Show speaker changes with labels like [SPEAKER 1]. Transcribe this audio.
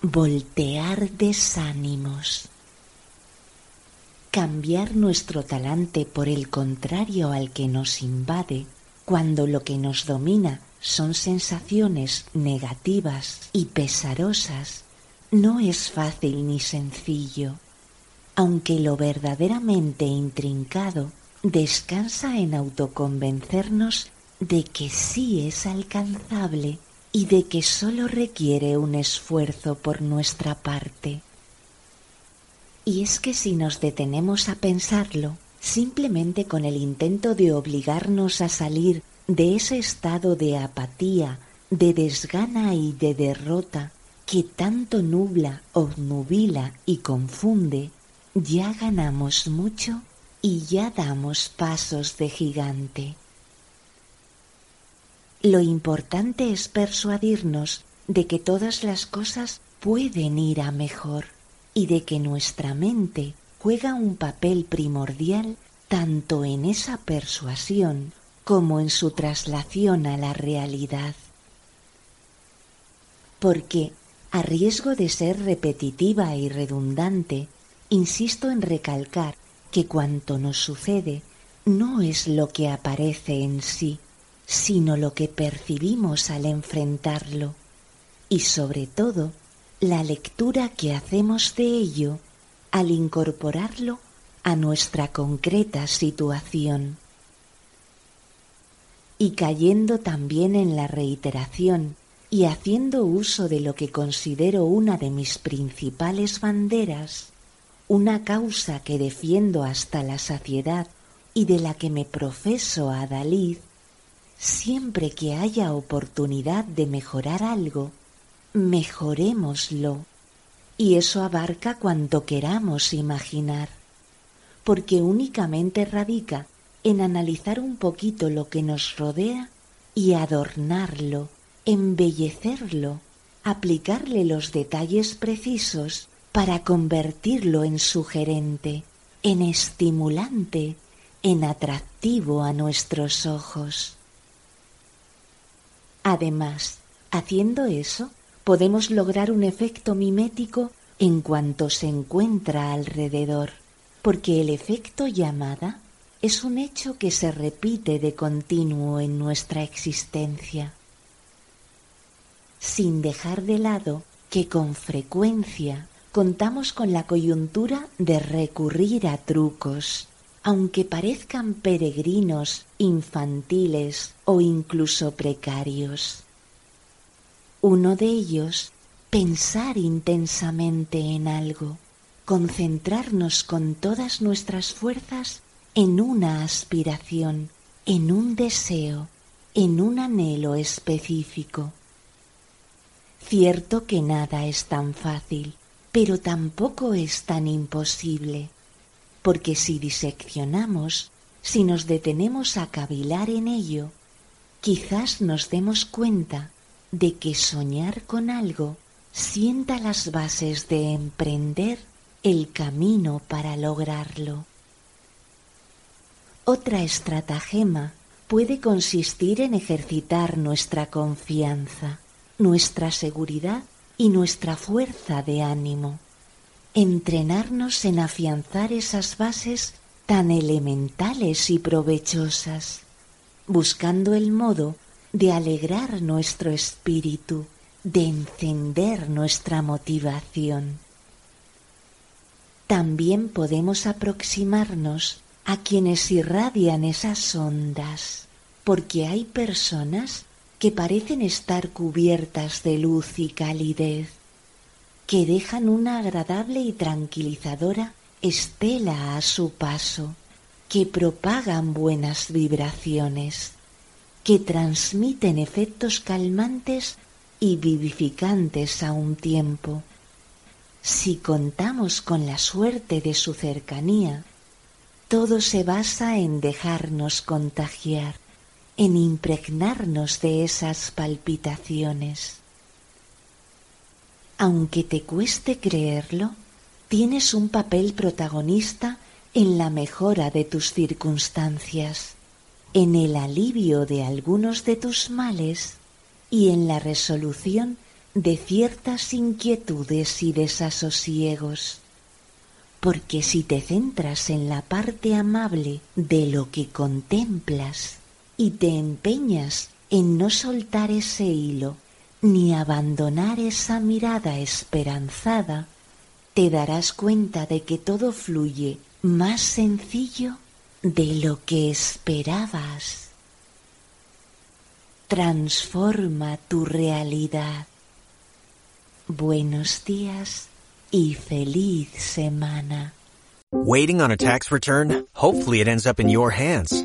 [SPEAKER 1] Voltear desánimos. Cambiar nuestro talante por el contrario al que nos invade cuando lo que nos domina son sensaciones negativas y pesarosas no es fácil ni sencillo, aunque lo verdaderamente intrincado descansa en autoconvencernos de que sí es alcanzable y de que sólo requiere un esfuerzo por nuestra parte. Y es que si nos detenemos a pensarlo, simplemente con el intento de obligarnos a salir de ese estado de apatía, de desgana y de derrota que tanto nubla, obnubila y confunde, ya ganamos mucho y ya damos pasos de gigante. Lo importante es persuadirnos de que todas las cosas pueden ir a mejor y de que nuestra mente juega un papel primordial tanto en esa persuasión como en su traslación a la realidad. Porque, a riesgo de ser repetitiva y redundante, insisto en recalcar que cuanto nos sucede no es lo que aparece en sí, sino lo que percibimos al enfrentarlo, y sobre todo la lectura que hacemos de ello al incorporarlo a nuestra concreta situación. Y cayendo también en la reiteración y haciendo uso de lo que considero una de mis principales banderas, una causa que defiendo hasta la saciedad y de la que me profeso a Dalí, siempre que haya oportunidad de mejorar algo, mejorémoslo. Y eso abarca cuanto queramos imaginar, porque únicamente radica en analizar un poquito lo que nos rodea y adornarlo, embellecerlo, aplicarle los detalles precisos para convertirlo en sugerente, en estimulante, en atractivo a nuestros ojos. Además, haciendo eso, podemos lograr un efecto mimético en cuanto se encuentra alrededor, porque el efecto llamada es un hecho que se repite de continuo en nuestra existencia, sin dejar de lado que con frecuencia contamos con la coyuntura de recurrir a trucos, aunque parezcan peregrinos, infantiles o incluso precarios. Uno de ellos, pensar intensamente en algo, concentrarnos con todas nuestras fuerzas en una aspiración, en un deseo, en un anhelo específico. Cierto que nada es tan fácil, pero tampoco es tan imposible, porque si diseccionamos, si nos detenemos a cavilar en ello, quizás nos demos cuenta de que soñar con algo sienta las bases de emprender el camino para lograrlo. Otra estratagema puede consistir en ejercitar nuestra confianza, nuestra seguridad y nuestra fuerza de ánimo, entrenarnos en afianzar esas bases tan elementales y provechosas, buscando el modo de alegrar nuestro espíritu, de encender nuestra motivación. También podemos aproximarnos a quienes irradian esas ondas, porque hay personas que parecen estar cubiertas de luz y calidez, que dejan una agradable y tranquilizadora estela a su paso, que propagan buenas vibraciones que transmiten efectos calmantes y vivificantes a un tiempo. Si contamos con la suerte de su cercanía, todo se basa en dejarnos contagiar, en impregnarnos de esas palpitaciones. Aunque te cueste creerlo, tienes un papel protagonista en la mejora de tus circunstancias, en el alivio de algunos de tus males y en la resolución de ciertas inquietudes y desasosiegos. Porque si te centras en la parte amable de lo que contemplas y te empeñas en no soltar ese hilo ni abandonar esa mirada esperanzada, te darás cuenta de que todo fluye más sencillo de lo que esperabas. Transforma tu realidad. Buenos días y feliz semana.
[SPEAKER 2] Waiting on a tax return? Hopefully it ends up in your hands.